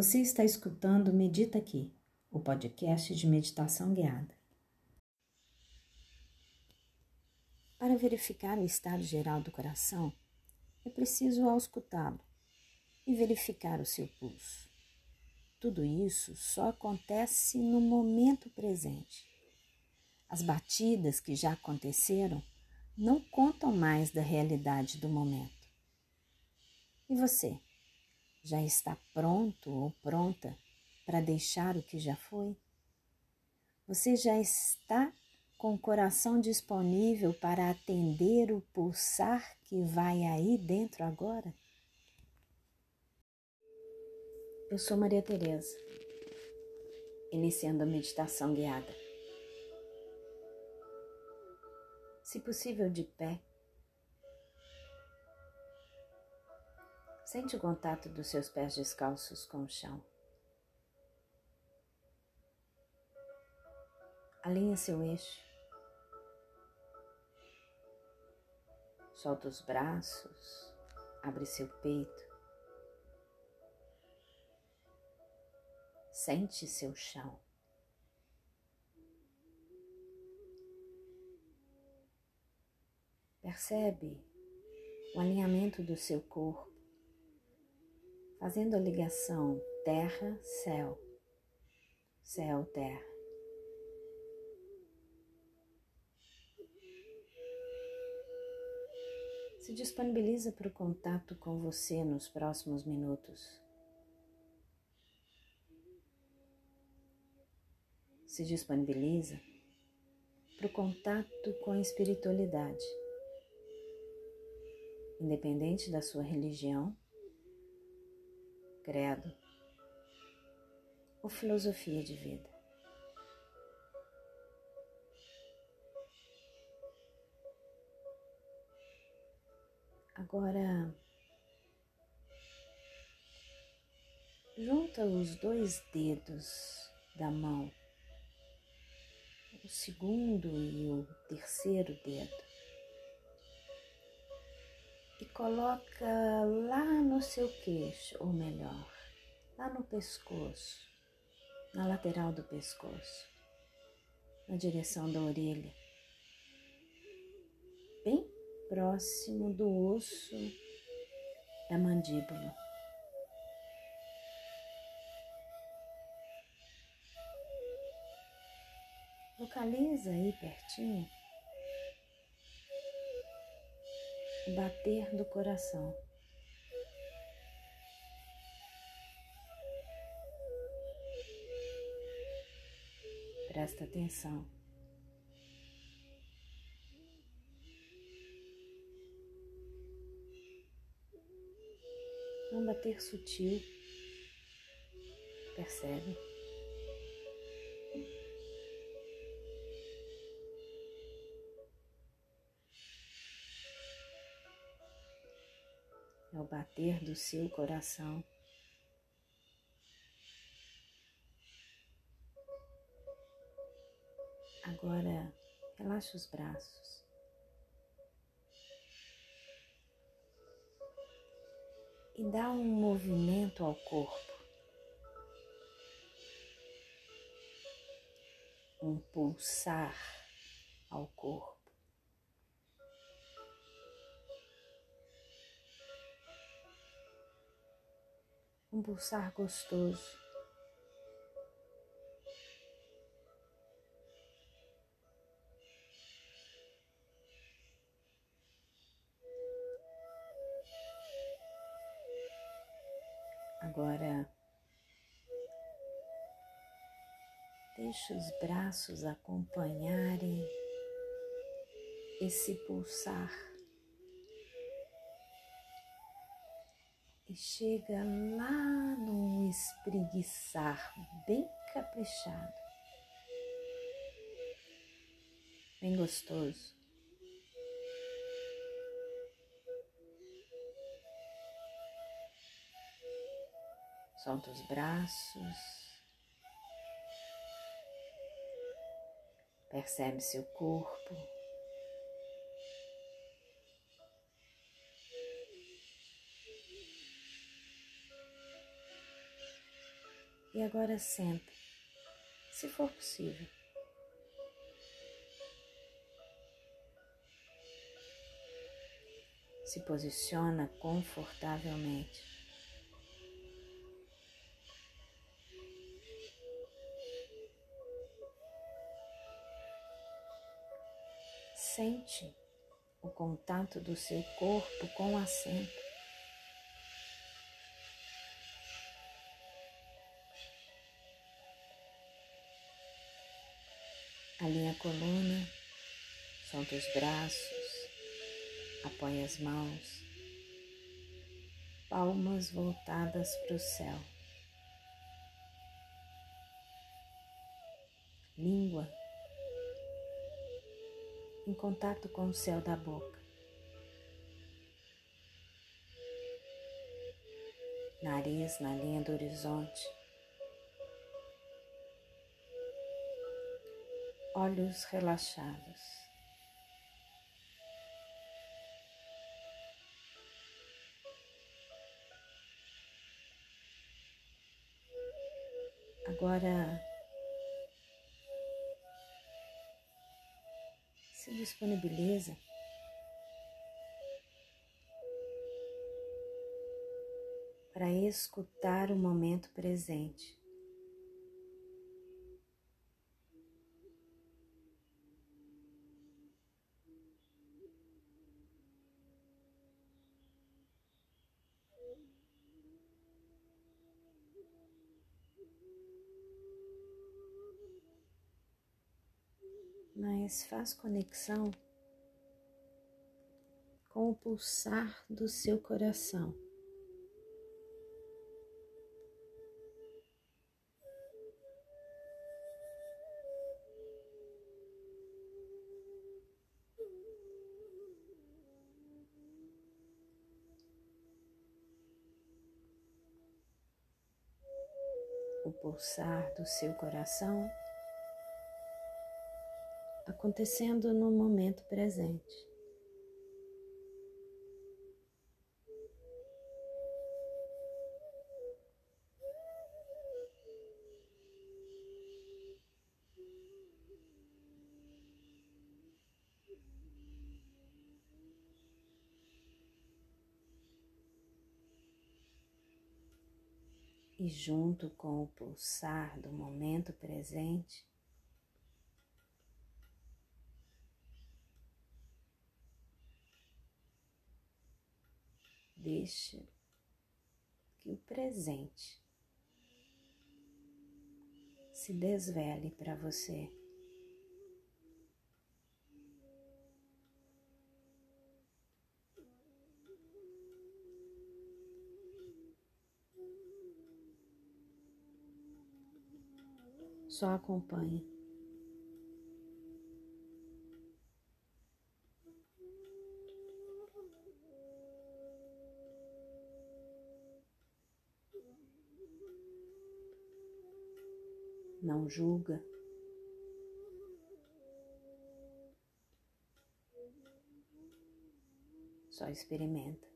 Você está escutando Medita Aqui, o podcast de meditação guiada. Para verificar o estado geral do coração, é preciso auscultá-lo e verificar o seu pulso. Tudo isso só acontece no momento presente. As batidas que já aconteceram não contam mais da realidade do momento. E você? Já está pronto ou pronta para deixar o que já foi? Você já está com o coração disponível para atender o pulsar que vai aí dentro agora? Eu sou Maria Tereza, iniciando a meditação guiada. Se possível de pé, sente o contato dos seus pés descalços com o chão. Alinha seu eixo Solta os braços, abre seu peito. Sente seu chão. Percebe o alinhamento do seu corpo, fazendo a ligação terra-céu, céu-terra. se disponibiliza para o contato com você nos próximos minutos. Se disponibiliza para o contato com a espiritualidade, independente da sua religião, credo ou filosofia de vida. Agora, junta os dois dedos da mão, o segundo e o terceiro dedo, e coloca lá no seu queixo, ou melhor, lá no pescoço, na lateral do pescoço, na direção da orelha, bem próximo do osso da mandíbula. Localiza aí pertinho bater do coração. Presta atenção. um bater sutil. Percebe? Bater do seu coração. Agora, relaxa os braços. e dá um movimento ao corpo. Um pulsar ao corpo. Um pulsar gostoso. Agora, deixe os braços acompanharem esse pulsar e chega lá no espreguiçar bem caprichado, bem gostoso. Solta os braços. Percebe seu corpo. E agora senta, se for possível. Se posiciona confortavelmente. Sente o contato do seu corpo com o assento. Alinha a coluna, solta os braços, apoia as mãos, palmas voltadas para o céu. Língua em contato com o céu da boca. Nariz na linha do horizonte. Olhos relaxados. Agora se disponibiliza para escutar o momento presente. Mas faz conexão com o pulsar do seu coração. O pulsar do seu coração acontecendo no momento presente. E junto com o pulsar do momento presente, Deixe que o presente se desvele para você. Só acompanhe. Não julga. Só experimenta.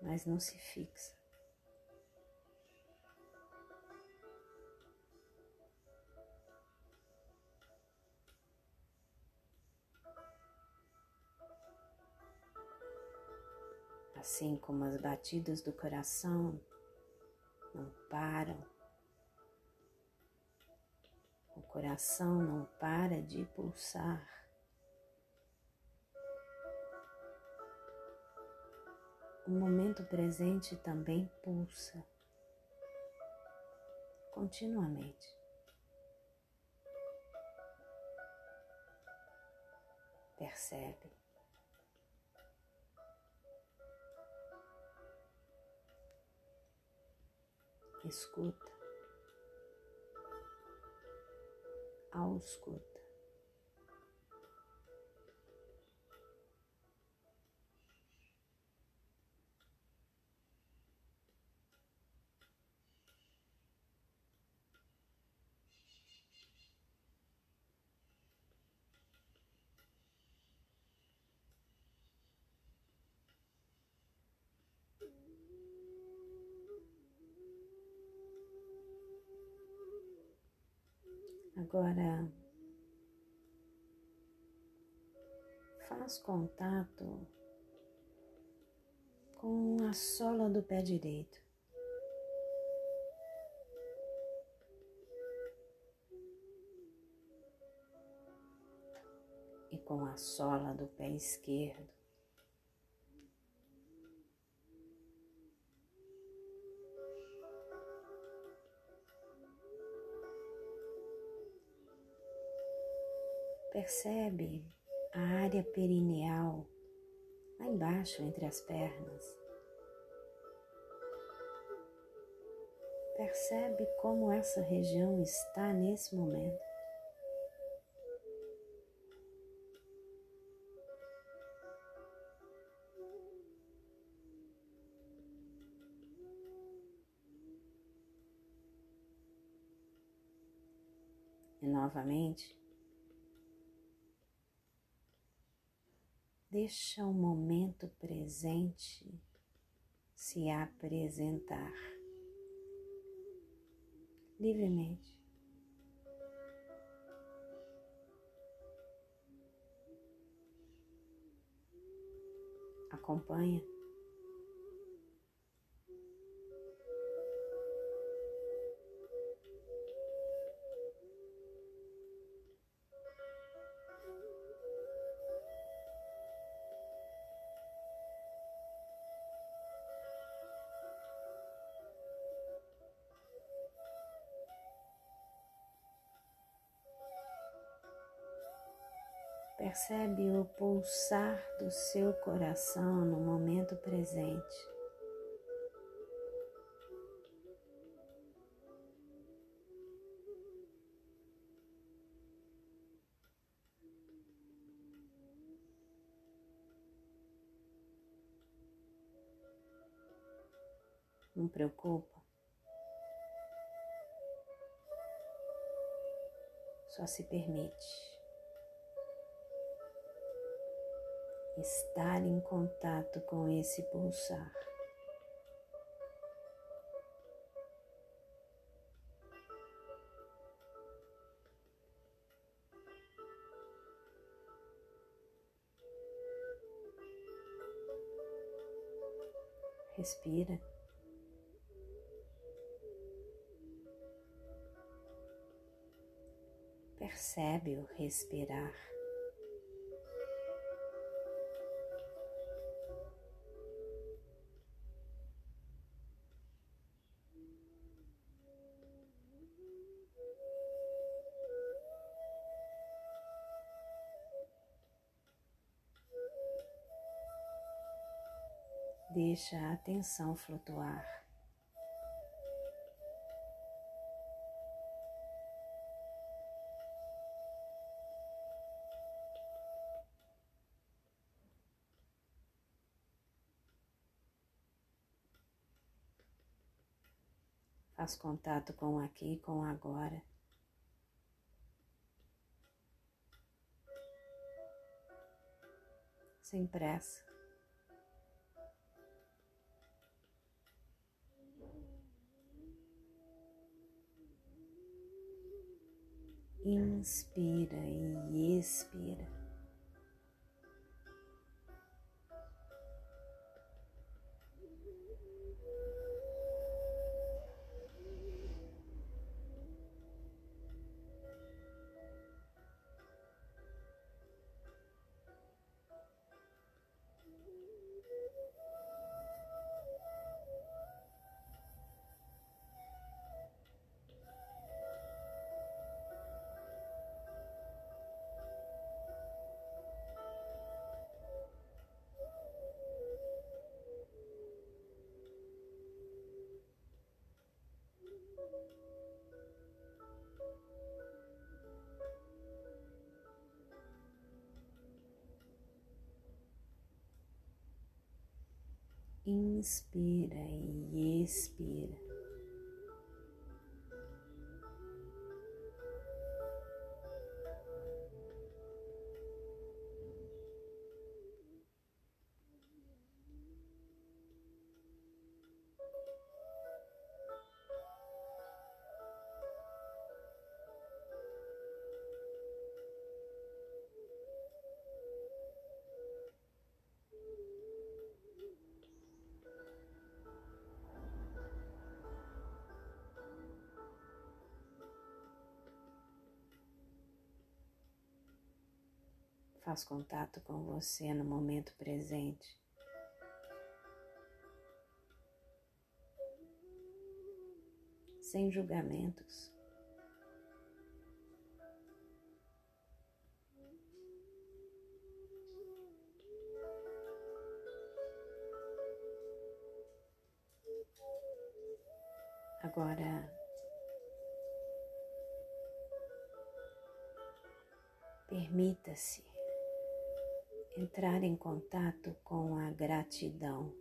Mas não se fixa. Assim como as batidas do coração não param, o coração não para de pulsar. O momento presente também pulsa continuamente. Percebe? Escuta, ausculta. Agora faz contato com a sola do pé direito. E com a sola do pé esquerdo. Percebe a área perineal lá embaixo entre as pernas. Percebe como essa região está nesse momento. E novamente, Deixa o momento presente se apresentar livremente. Acompanha. Percebe o pulsar do seu coração no momento presente. Não preocupa. Só se permite. Estar em contato com esse pulsar. Respira. Percebe o respirar. Deixa a atenção flutuar. Faz contato com aqui com agora. Sem pressa. Inspira e expira. Inspira e expira. Faz contato com você no momento presente. Sem julgamentos. Agora, permita-se entrar em contato com a gratidão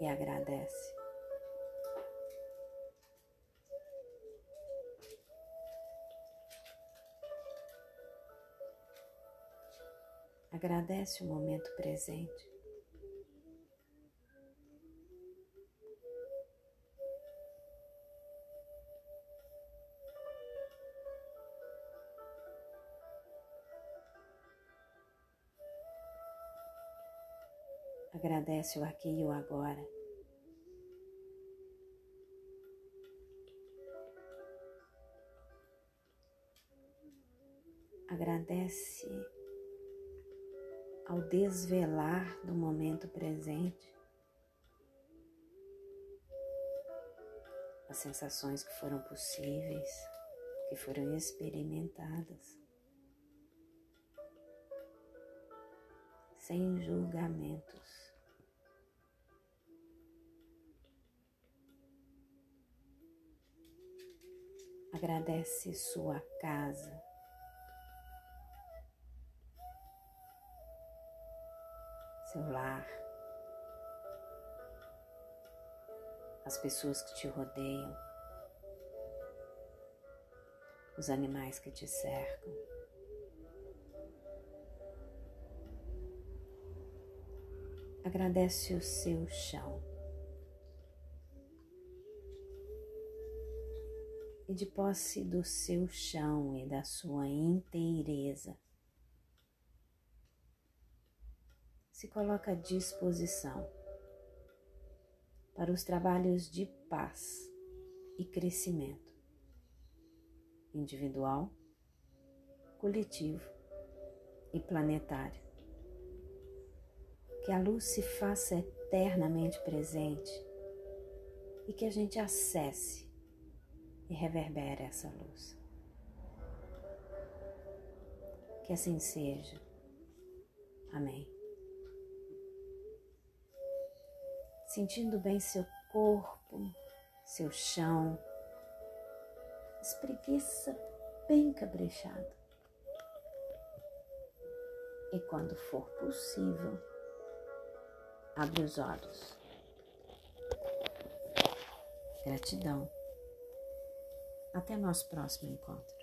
e agradece. Agradece o momento presente. Agradece o aqui e o agora. Agradece ao desvelar do momento presente as sensações que foram possíveis, que foram experimentadas, sem julgamentos. Agradece sua casa. Seu lar. As pessoas que te rodeiam. Os animais que te cercam. Agradece o seu chão. E de posse do seu chão e da sua inteireza. Se coloca à disposição para os trabalhos de paz e crescimento individual, coletivo e planetário. Que a luz se faça eternamente presente e que a gente acesse e reverbera essa luz. Que assim seja. Amém. Sentindo bem seu corpo, seu chão, espreguiça bem caprichado. E quando for possível, abre os olhos. Gratidão. Até nosso próximo encontro.